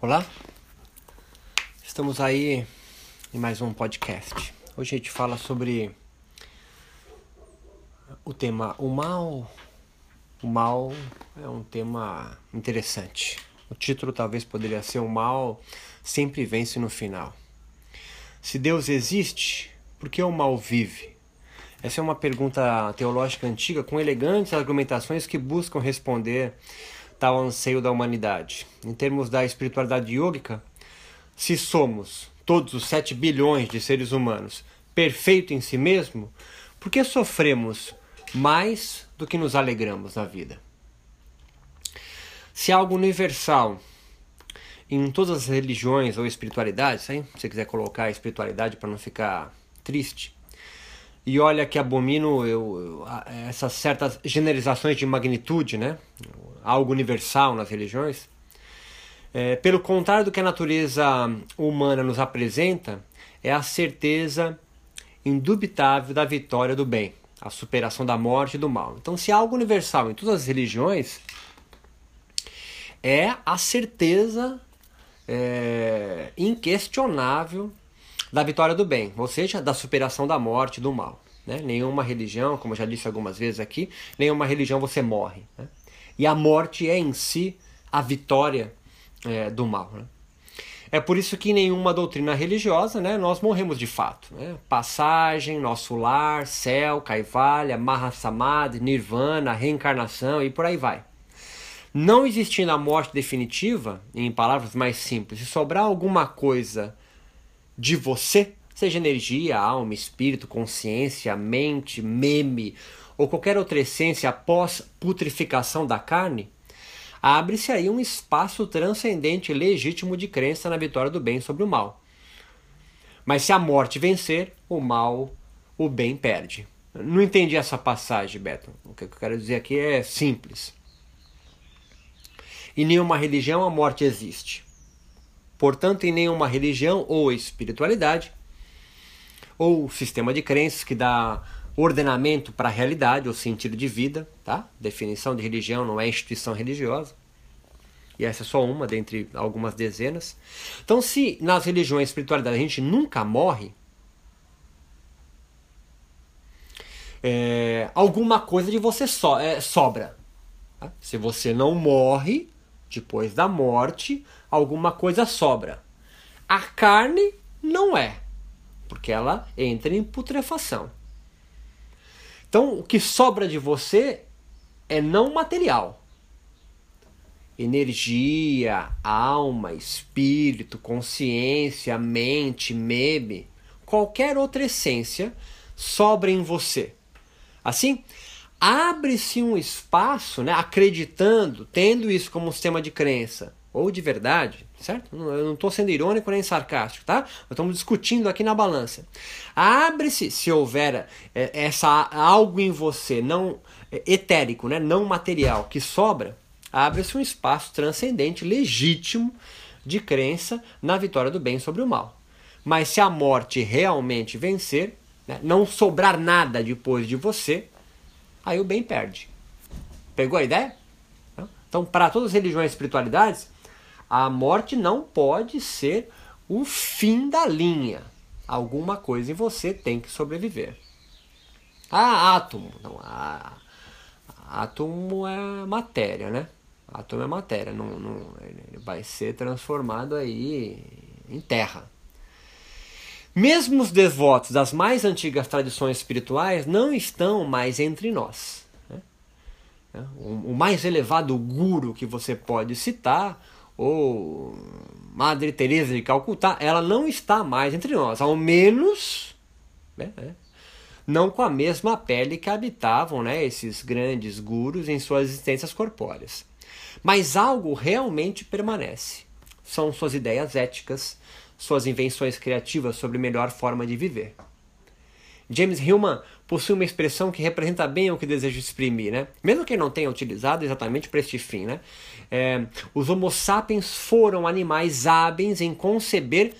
Olá, estamos aí em mais um podcast. Hoje a gente fala sobre o tema o mal. O mal é um tema interessante. O título talvez poderia ser O mal sempre vence no final. Se Deus existe, por que o mal vive? Essa é uma pergunta teológica antiga com elegantes argumentações que buscam responder tal anseio da humanidade. Em termos da espiritualidade yógica, se somos todos os 7 bilhões de seres humanos perfeito em si mesmo, por que sofremos mais do que nos alegramos na vida? Se algo universal em todas as religiões ou espiritualidades, se você quiser colocar a espiritualidade para não ficar triste, e olha que abomino eu, essas certas generalizações de magnitude, né? algo universal nas religiões. É, pelo contrário do que a natureza humana nos apresenta, é a certeza indubitável da vitória do bem, a superação da morte e do mal. Então, se há algo universal em todas as religiões, é a certeza é, inquestionável da vitória do bem, ou seja, da superação da morte do mal. Né? Nenhuma religião, como eu já disse algumas vezes aqui, nenhuma religião você morre. Né? E a morte é em si a vitória é, do mal. Né? É por isso que em nenhuma doutrina religiosa né, nós morremos de fato. Né? Passagem, nosso lar, céu, Kaivalya, Mahasamadhi, Nirvana, reencarnação e por aí vai. Não existindo a morte definitiva, em palavras mais simples, se sobrar alguma coisa de você, seja energia, alma, espírito, consciência, mente, meme ou qualquer outra essência após putrificação da carne, abre-se aí um espaço transcendente e legítimo de crença na vitória do bem sobre o mal. Mas se a morte vencer, o mal, o bem perde. Não entendi essa passagem, Beto. O que eu quero dizer aqui é simples. Em nenhuma religião a morte existe. Portanto, em nenhuma religião ou espiritualidade ou sistema de crenças que dá ordenamento para a realidade ou sentido de vida, tá? Definição de religião não é instituição religiosa. E essa é só uma dentre algumas dezenas. Então, se nas religiões espiritualidade a gente nunca morre, é, alguma coisa de você so, é, sobra. Tá? Se você não morre, depois da morte, alguma coisa sobra. A carne não é, porque ela entra em putrefação. Então, o que sobra de você é não material. Energia, alma, espírito, consciência, mente, meme, qualquer outra essência sobra em você. Assim, abre-se um espaço, né, acreditando, tendo isso como um sistema de crença, ou de verdade, certo? Eu não estou sendo irônico nem sarcástico, tá? Estamos discutindo aqui na balança. Abre-se, se houver é, essa algo em você não é, etérico, né, não material, que sobra, abre-se um espaço transcendente, legítimo, de crença na vitória do bem sobre o mal. Mas se a morte realmente vencer, né, não sobrar nada depois de você, aí o bem perde. Pegou a ideia? Então, para todas as religiões e espiritualidades, a morte não pode ser o fim da linha. Alguma coisa em você tem que sobreviver. Ah, átomo. Não, ah, átomo é matéria, né? Átomo é matéria. Não, não, ele vai ser transformado aí em terra. Mesmo os devotos das mais antigas tradições espirituais não estão mais entre nós. Né? O mais elevado guru que você pode citar ou Madre Teresa de Calcutá, ela não está mais entre nós, ao menos né, né, não com a mesma pele que habitavam né, esses grandes gurus em suas existências corpóreas. Mas algo realmente permanece. São suas ideias éticas, suas invenções criativas sobre melhor forma de viver. James Hillman possui uma expressão que representa bem o que deseja exprimir, né? Mesmo que não tenha utilizado exatamente para este fim, né? É, os Homo sapiens foram animais hábeis em conceber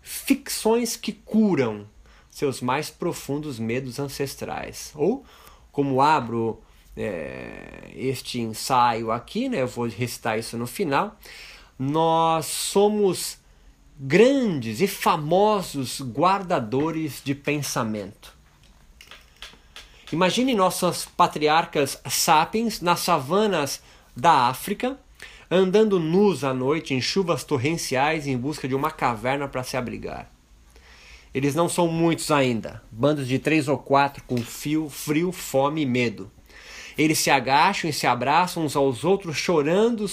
ficções que curam seus mais profundos medos ancestrais. Ou, como abro é, este ensaio aqui, né? Eu vou recitar isso no final. nós somos grandes e famosos guardadores de pensamento. Imagine nossas patriarcas sapiens nas savanas da África, andando nus à noite em chuvas torrenciais em busca de uma caverna para se abrigar. Eles não são muitos ainda, bandos de três ou quatro com fio, frio, fome e medo. Eles se agacham e se abraçam uns aos outros, chorando,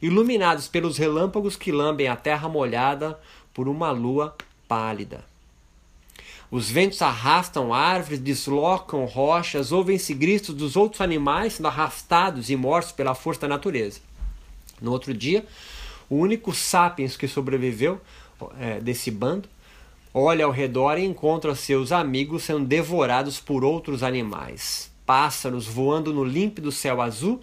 iluminados pelos relâmpagos que lambem a terra molhada por uma lua pálida. Os ventos arrastam árvores, deslocam rochas, ouvem-se gritos dos outros animais sendo arrastados e mortos pela força da natureza. No outro dia, o único sapiens que sobreviveu é, desse bando olha ao redor e encontra seus amigos sendo devorados por outros animais. Pássaros voando no límpido céu azul,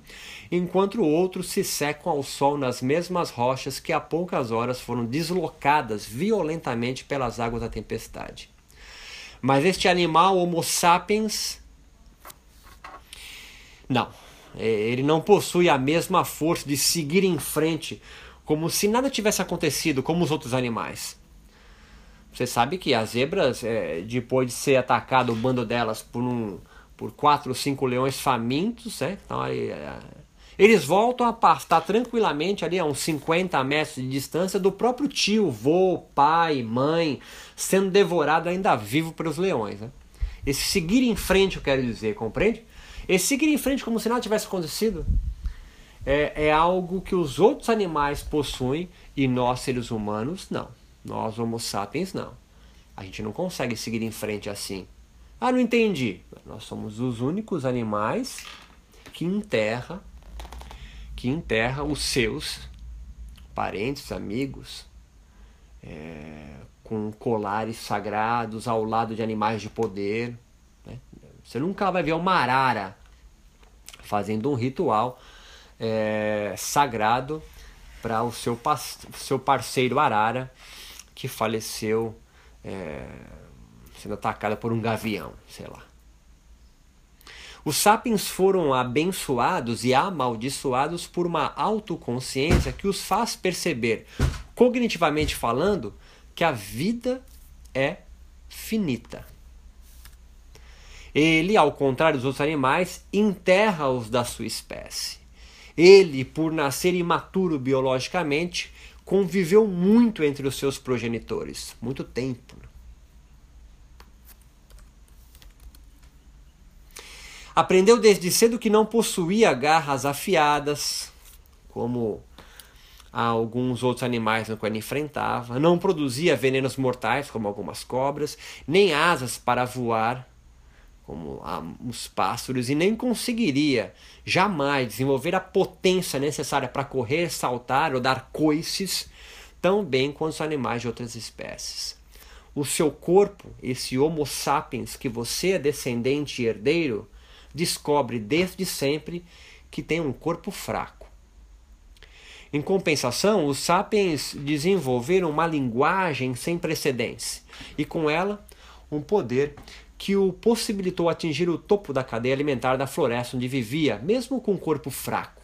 enquanto outros se secam ao sol nas mesmas rochas que há poucas horas foram deslocadas violentamente pelas águas da tempestade. Mas este animal, Homo sapiens, não. É, ele não possui a mesma força de seguir em frente, como se nada tivesse acontecido, como os outros animais. Você sabe que as zebras, é, depois de ser atacado o bando delas por um por quatro ou cinco leões famintos, né? Então, aí, é, eles voltam a pastar tranquilamente ali a uns 50 metros de distância do próprio tio, vô, pai, mãe, sendo devorado ainda vivo pelos leões. Né? Esse seguir em frente, eu quero dizer, compreende? Esse seguir em frente como se nada tivesse acontecido é, é algo que os outros animais possuem e nós, seres humanos, não. Nós, Homo sapiens, não. A gente não consegue seguir em frente assim. Ah, não entendi. Nós somos os únicos animais que enterra que enterra os seus parentes, amigos, é, com colares sagrados ao lado de animais de poder. Né? Você nunca vai ver uma arara fazendo um ritual é, sagrado para o seu, seu parceiro arara que faleceu é, sendo atacado por um gavião, sei lá. Os sapiens foram abençoados e amaldiçoados por uma autoconsciência que os faz perceber, cognitivamente falando, que a vida é finita. Ele, ao contrário dos outros animais, enterra-os da sua espécie. Ele, por nascer imaturo biologicamente, conviveu muito entre os seus progenitores, muito tempo. Aprendeu desde cedo que não possuía garras afiadas, como alguns outros animais no qual enfrentava, não produzia venenos mortais, como algumas cobras, nem asas para voar, como os pássaros, e nem conseguiria jamais desenvolver a potência necessária para correr, saltar ou dar coices tão bem quanto os animais de outras espécies. O seu corpo, esse Homo sapiens que você é descendente e herdeiro, descobre desde sempre que tem um corpo fraco. Em compensação, os sapiens desenvolveram uma linguagem sem precedentes e, com ela, um poder que o possibilitou atingir o topo da cadeia alimentar da floresta onde vivia, mesmo com um corpo fraco.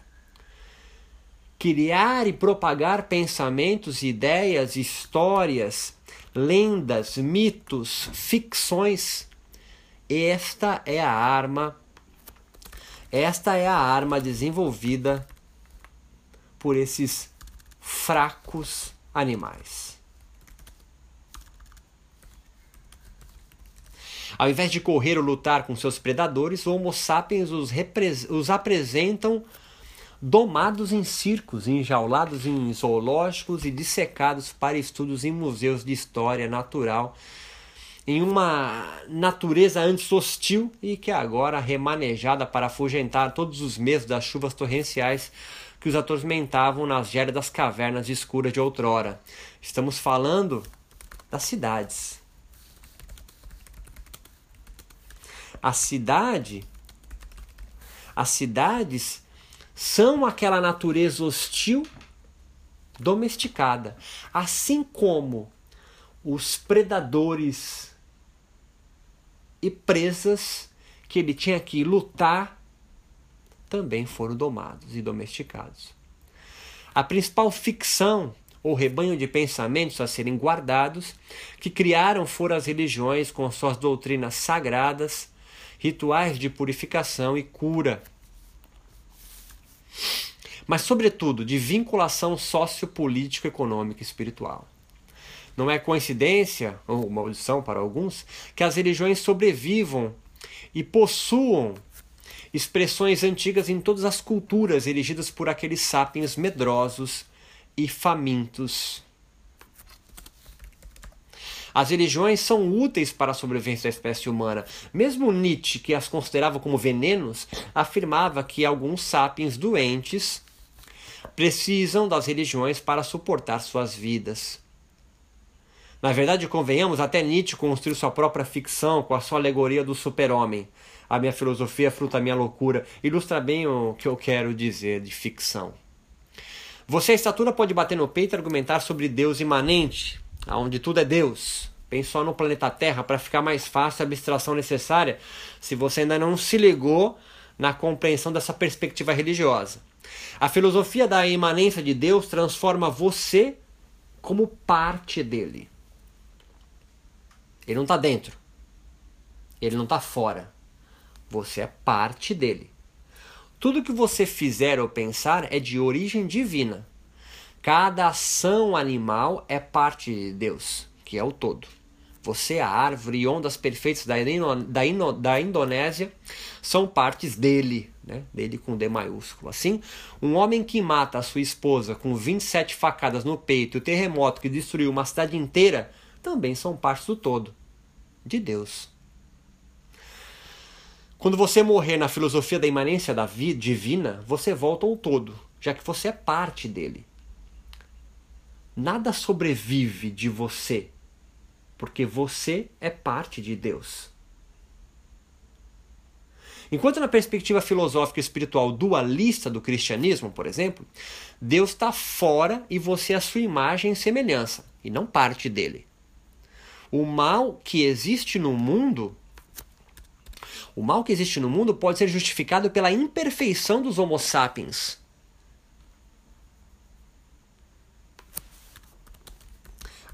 Criar e propagar pensamentos, ideias, histórias, lendas, mitos, ficções. Esta é a arma esta é a arma desenvolvida por esses fracos animais. Ao invés de correr ou lutar com seus predadores, Homo sapiens os, os apresentam domados em circos, enjaulados em zoológicos e dissecados para estudos em museus de história natural em uma natureza antes hostil e que agora remanejada para afugentar todos os meses das chuvas torrenciais que os atormentavam nas gélidas cavernas escuras de outrora. Estamos falando das cidades. A cidade, as cidades são aquela natureza hostil domesticada, assim como os predadores e presas que ele tinha que lutar também foram domados e domesticados. A principal ficção ou rebanho de pensamentos a serem guardados que criaram foram as religiões com suas doutrinas sagradas, rituais de purificação e cura. Mas, sobretudo, de vinculação sociopolítico, econômica e espiritual. Não é coincidência, ou maldição para alguns, que as religiões sobrevivam e possuam expressões antigas em todas as culturas erigidas por aqueles sapiens medrosos e famintos. As religiões são úteis para a sobrevivência da espécie humana. Mesmo Nietzsche, que as considerava como venenos, afirmava que alguns sapiens doentes precisam das religiões para suportar suas vidas. Na verdade, convenhamos, até Nietzsche construiu sua própria ficção com a sua alegoria do super-homem. A minha filosofia, fruta da minha loucura, ilustra bem o que eu quero dizer de ficção. Você, a estatura, pode bater no peito e argumentar sobre Deus imanente, onde tudo é Deus. Pense só no planeta Terra para ficar mais fácil a abstração necessária se você ainda não se ligou na compreensão dessa perspectiva religiosa. A filosofia da imanência de Deus transforma você como parte dele. Ele não está dentro. Ele não está fora. Você é parte dele. Tudo que você fizer ou pensar é de origem divina. Cada ação animal é parte de Deus, que é o todo. Você, a árvore e ondas perfeitas da, da, da Indonésia são partes dele, né? dele com D maiúsculo. Assim, um homem que mata a sua esposa com 27 facadas no peito o terremoto que destruiu uma cidade inteira também são partes do todo de Deus. Quando você morrer na filosofia da imanência da vida divina, você volta ao todo, já que você é parte dele. Nada sobrevive de você, porque você é parte de Deus. Enquanto na perspectiva filosófica e espiritual dualista do cristianismo, por exemplo, Deus está fora e você é a sua imagem e semelhança, e não parte dele. O mal que existe no mundo, o mal que existe no mundo pode ser justificado pela imperfeição dos Homo sapiens.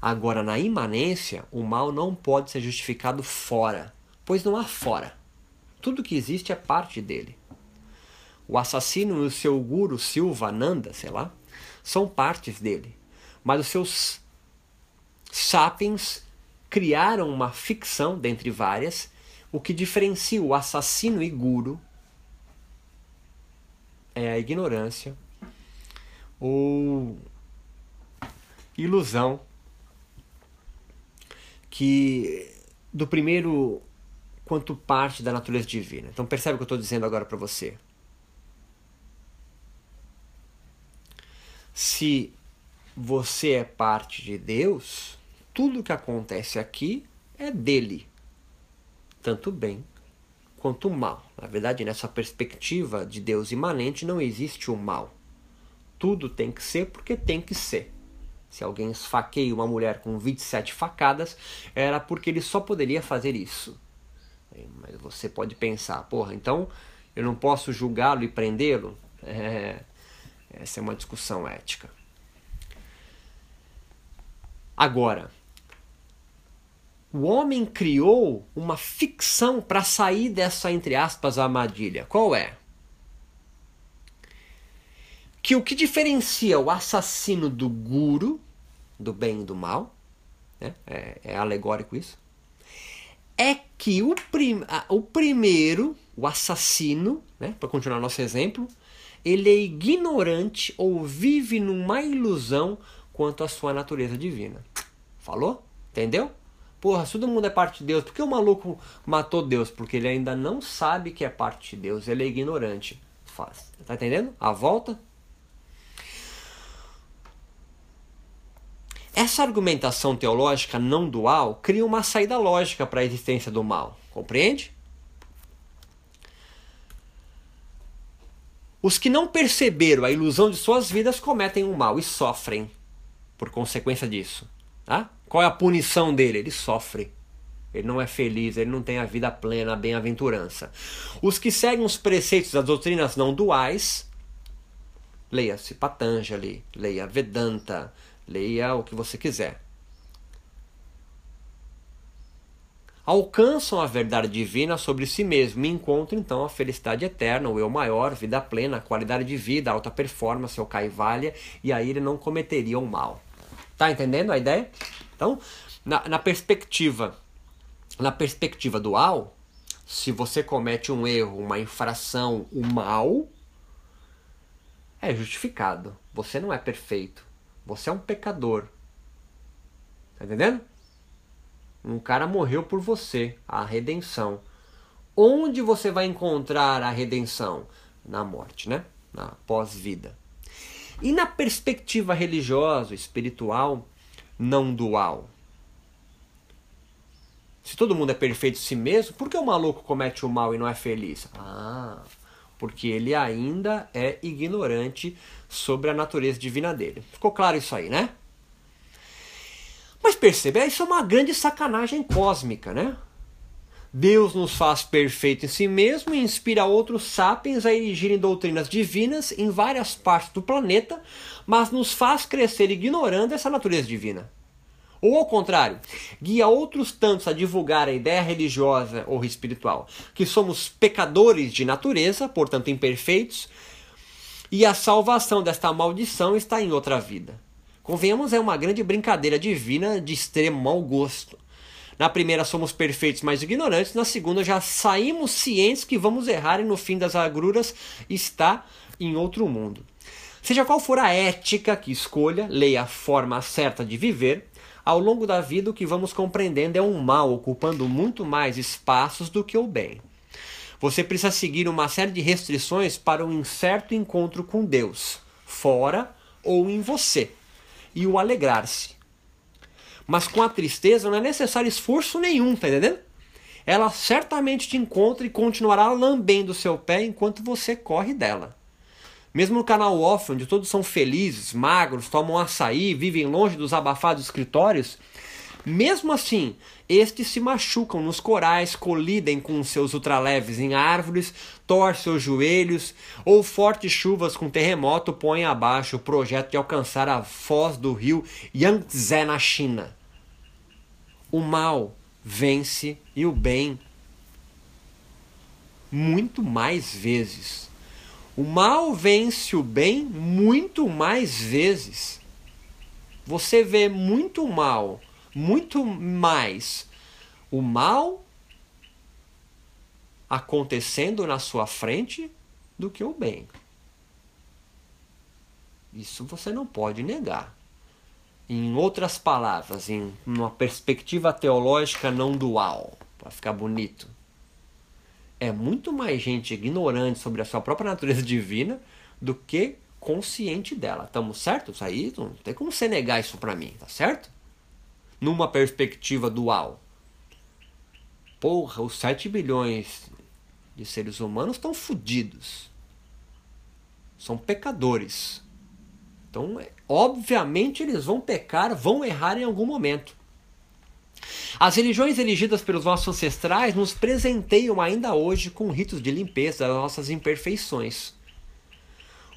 Agora, na imanência, o mal não pode ser justificado fora, pois não há fora. Tudo que existe é parte dele. O assassino e o seu guru Silva Nanda, sei lá, são partes dele. Mas os seus sapiens criaram uma ficção, dentre várias, o que diferencia o assassino e guru é a ignorância ou ilusão que do primeiro quanto parte da natureza divina. Então percebe o que eu estou dizendo agora para você. Se você é parte de Deus, tudo que acontece aqui é dele, tanto bem quanto mal. Na verdade, nessa perspectiva de Deus imanente, não existe o mal. Tudo tem que ser porque tem que ser. Se alguém esfaqueia uma mulher com 27 facadas, era porque ele só poderia fazer isso. Mas você pode pensar, porra, então eu não posso julgá-lo e prendê-lo? É, essa é uma discussão ética. Agora, o homem criou uma ficção para sair dessa, entre aspas, armadilha. Qual é? Que o que diferencia o assassino do guru, do bem e do mal, né? é, é alegórico isso, é que o, prim, o primeiro, o assassino, né? para continuar nosso exemplo, ele é ignorante ou vive numa ilusão quanto à sua natureza divina. Falou? Entendeu? Porra, se todo mundo é parte de Deus, por que o maluco matou Deus? Porque ele ainda não sabe que é parte de Deus, ele é ignorante. Faz. Tá entendendo? A volta? Essa argumentação teológica não dual cria uma saída lógica para a existência do mal. Compreende? Os que não perceberam a ilusão de suas vidas cometem o mal e sofrem por consequência disso. Tá? Qual é a punição dele? Ele sofre. Ele não é feliz, ele não tem a vida plena, a bem-aventurança. Os que seguem os preceitos das doutrinas não duais Leia-se Patanjali, leia Vedanta, leia o que você quiser. Alcançam a verdade divina sobre si mesmo e encontram então a felicidade eterna, o eu maior, vida plena, qualidade de vida, alta performance, o Kaivalya, e aí ele não cometeria o mal. Tá entendendo a ideia? Então, na, na perspectiva na perspectiva dual, se você comete um erro, uma infração, o um mal, é justificado. Você não é perfeito. Você é um pecador. Tá entendendo? Um cara morreu por você, a redenção. Onde você vai encontrar a redenção? Na morte, né? Na pós-vida. E na perspectiva religiosa, espiritual, não dual. Se todo mundo é perfeito em si mesmo, por que o maluco comete o mal e não é feliz? Ah, porque ele ainda é ignorante sobre a natureza divina dele. Ficou claro isso aí, né? Mas percebe, isso é uma grande sacanagem cósmica, né? Deus nos faz perfeito em si mesmo e inspira outros sapiens a erigirem doutrinas divinas em várias partes do planeta, mas nos faz crescer ignorando essa natureza divina. Ou ao contrário, guia outros tantos a divulgar a ideia religiosa ou espiritual, que somos pecadores de natureza, portanto imperfeitos, e a salvação desta maldição está em outra vida. Convenhamos, é uma grande brincadeira divina de extremo mau gosto. Na primeira somos perfeitos, mas ignorantes, na segunda já saímos cientes que vamos errar e no fim das agruras está em outro mundo. Seja qual for a ética que escolha, leia a forma certa de viver, ao longo da vida, o que vamos compreendendo é um mal ocupando muito mais espaços do que o bem. Você precisa seguir uma série de restrições para um incerto encontro com Deus, fora ou em você, e o alegrar-se. Mas com a tristeza não é necessário esforço nenhum, tá entendendo? Ela certamente te encontra e continuará lambendo seu pé enquanto você corre dela. Mesmo no canal off, onde todos são felizes, magros, tomam açaí, vivem longe dos abafados escritórios, mesmo assim, estes se machucam nos corais, colidem com seus ultraleves em árvores, torcem os joelhos, ou fortes chuvas com terremoto põem abaixo o projeto de alcançar a foz do rio Yangtze na China. O mal vence e o bem muito mais vezes. O mal vence o bem muito mais vezes. Você vê muito mal, muito mais o mal acontecendo na sua frente do que o bem. Isso você não pode negar. Em outras palavras, em uma perspectiva teológica não dual, para ficar bonito é muito mais gente ignorante sobre a sua própria natureza divina do que consciente dela. Estamos certos? Aí não tem como você negar isso para mim, tá certo? Numa perspectiva dual. Porra, os 7 bilhões de seres humanos estão fodidos. São pecadores. Então, obviamente, eles vão pecar, vão errar em algum momento. As religiões elegidas pelos nossos ancestrais nos presenteiam ainda hoje com ritos de limpeza das nossas imperfeições.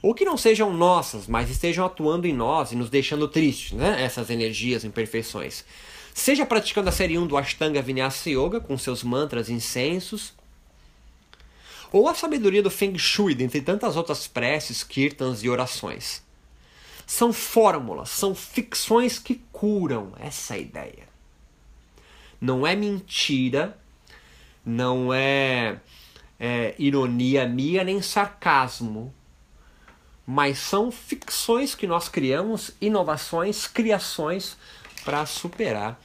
Ou que não sejam nossas, mas estejam atuando em nós e nos deixando tristes, né? essas energias, imperfeições. Seja praticando a série 1 do Ashtanga Vinyasa Yoga com seus mantras e incensos, ou a sabedoria do Feng Shui, dentre tantas outras preces, kirtans e orações. São fórmulas, são ficções que curam essa ideia. Não é mentira, não é, é ironia minha nem sarcasmo, mas são ficções que nós criamos, inovações, criações para superar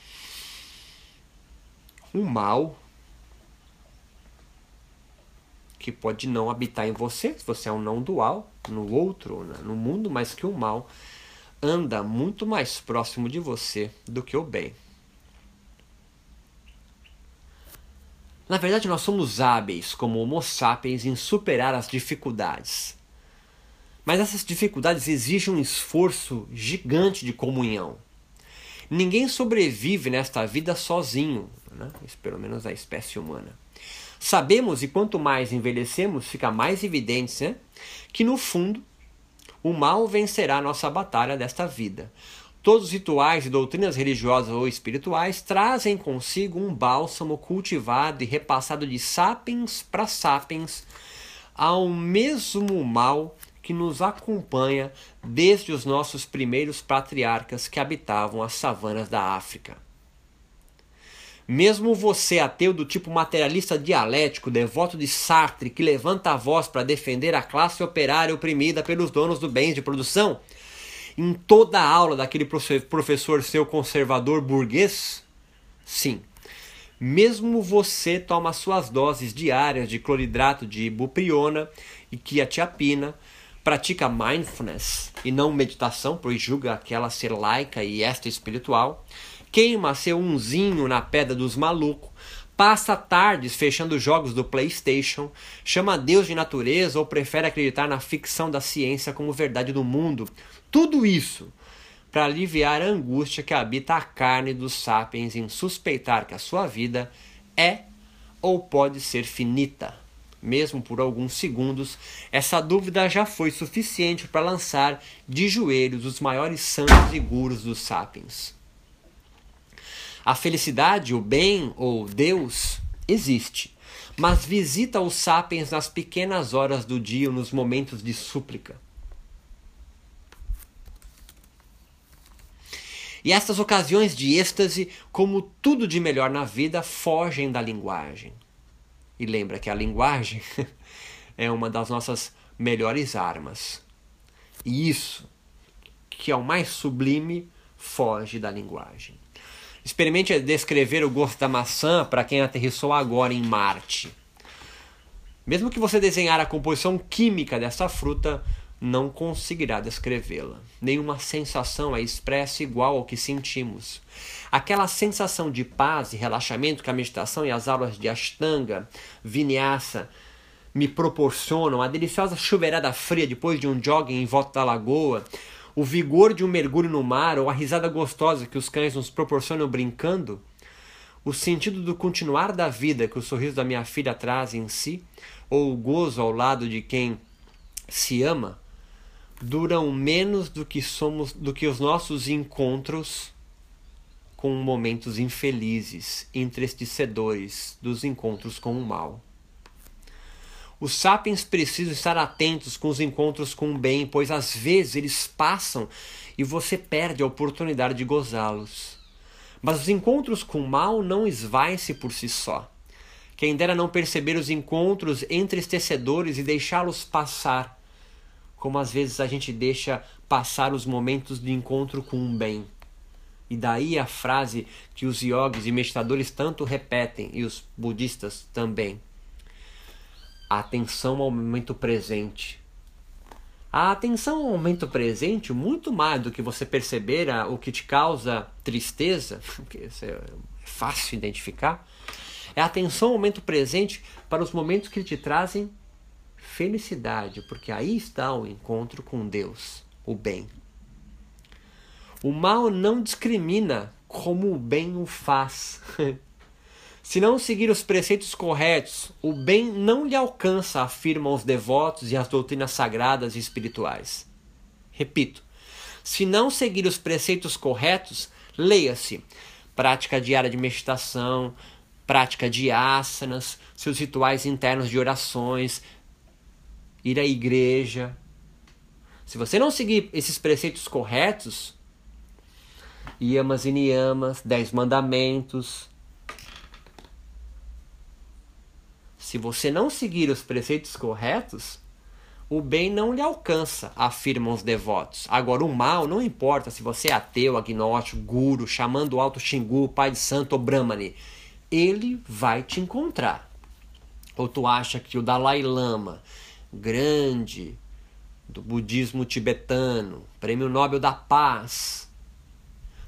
o mal que pode não habitar em você, se você é um não dual, no outro, né, no mundo, mas que o mal anda muito mais próximo de você do que o bem. Na verdade, nós somos hábeis, como Homo sapiens, em superar as dificuldades. Mas essas dificuldades exigem um esforço gigante de comunhão. Ninguém sobrevive nesta vida sozinho, né? Pelo menos a espécie humana. Sabemos, e quanto mais envelhecemos, fica mais evidente né? que, no fundo, o mal vencerá a nossa batalha desta vida. Todos os rituais e doutrinas religiosas ou espirituais trazem consigo um bálsamo cultivado e repassado de sapiens para sapiens ao mesmo mal que nos acompanha desde os nossos primeiros patriarcas que habitavam as savanas da África. Mesmo você, ateu do tipo materialista dialético, devoto de Sartre, que levanta a voz para defender a classe operária oprimida pelos donos do bens de produção, em toda a aula daquele professor seu conservador burguês? Sim. Mesmo você toma suas doses diárias de cloridrato de ibupriona e quiatiapina, pratica mindfulness e não meditação, pois julga aquela ser laica e esta espiritual, queima seu unzinho na pedra dos malucos, passa tardes fechando jogos do PlayStation, chama Deus de natureza ou prefere acreditar na ficção da ciência como verdade do mundo. Tudo isso para aliviar a angústia que habita a carne dos sapiens em suspeitar que a sua vida é ou pode ser finita. Mesmo por alguns segundos, essa dúvida já foi suficiente para lançar de joelhos os maiores santos e gurus dos sapiens. A felicidade, o bem ou Deus existe, mas visita os sapiens nas pequenas horas do dia, nos momentos de súplica. E estas ocasiões de êxtase, como tudo de melhor na vida, fogem da linguagem. E lembra que a linguagem é uma das nossas melhores armas. E isso, que é o mais sublime, foge da linguagem. Experimente descrever o gosto da maçã para quem aterrissou agora em Marte. Mesmo que você desenhar a composição química dessa fruta, não conseguirá descrevê-la. Nenhuma sensação é expressa igual ao que sentimos. Aquela sensação de paz e relaxamento que a meditação e as aulas de Ashtanga, Vinyasa me proporcionam, a deliciosa chuveirada fria depois de um jogging em volta da lagoa, o vigor de um mergulho no mar ou a risada gostosa que os cães nos proporcionam brincando, o sentido do continuar da vida que o sorriso da minha filha traz em si, ou o gozo ao lado de quem se ama, duram menos do que somos do que os nossos encontros com momentos infelizes, entristecedores dos encontros com o mal. Os sapiens precisam estar atentos com os encontros com o bem, pois às vezes eles passam e você perde a oportunidade de gozá-los. Mas os encontros com o mal não esvaem-se por si só. Quem dera não perceber os encontros entristecedores e deixá-los passar, como às vezes a gente deixa passar os momentos de encontro com o bem. E daí a frase que os yogis e meditadores tanto repetem, e os budistas também a atenção ao momento presente. A atenção ao momento presente, muito mais do que você perceber o que te causa tristeza, que isso é fácil identificar, é a atenção ao momento presente para os momentos que te trazem felicidade, porque aí está o encontro com Deus, o bem. O mal não discrimina como o bem o faz. Se não seguir os preceitos corretos, o bem não lhe alcança, afirmam os devotos e as doutrinas sagradas e espirituais. Repito, se não seguir os preceitos corretos, leia-se prática diária de meditação, prática de asanas, seus rituais internos de orações, ir à igreja. Se você não seguir esses preceitos corretos, yamas e niyamas, dez mandamentos, Se você não seguir os preceitos corretos, o bem não lhe alcança, afirmam os devotos. Agora, o mal não importa se você é ateu, agnóstico, guru, chamando o alto Xingu, pai de santo ou brahmane. Ele vai te encontrar. Ou tu acha que o Dalai Lama, grande do budismo tibetano, prêmio Nobel da Paz,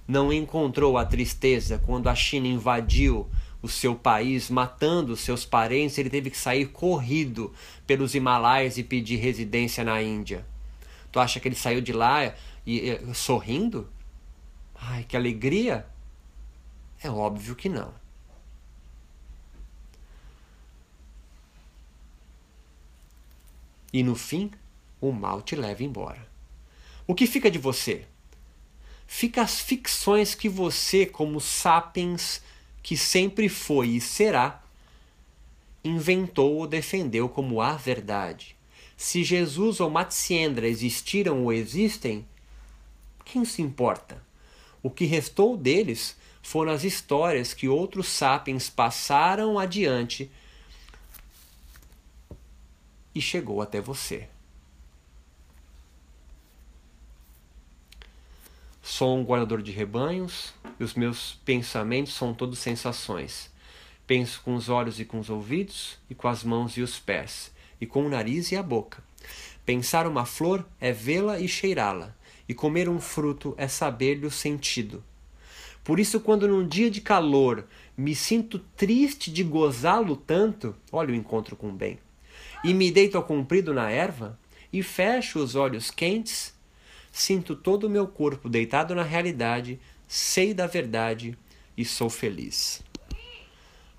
não encontrou a tristeza quando a China invadiu o seu país, matando seus parentes, ele teve que sair corrido pelos Himalaias e pedir residência na Índia. Tu acha que ele saiu de lá e, e, sorrindo? Ai, que alegria! É óbvio que não. E no fim, o mal te leva embora. O que fica de você? Fica as ficções que você, como sapiens que sempre foi e será, inventou ou defendeu como a verdade. Se Jesus ou Matsyendra existiram ou existem, quem se importa? O que restou deles foram as histórias que outros sapiens passaram adiante e chegou até você. Sou um guardador de rebanhos e os meus pensamentos são todos sensações. Penso com os olhos e com os ouvidos, e com as mãos e os pés, e com o nariz e a boca. Pensar uma flor é vê-la e cheirá-la, e comer um fruto é saber-lhe o sentido. Por isso, quando num dia de calor me sinto triste de gozá-lo tanto, olha o encontro com o bem, e me deito ao comprido na erva, e fecho os olhos quentes, sinto todo o meu corpo deitado na realidade, sei da verdade e sou feliz.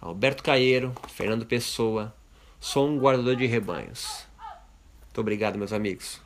Alberto Caeiro, Fernando Pessoa, sou um guardador de rebanhos. Muito obrigado, meus amigos.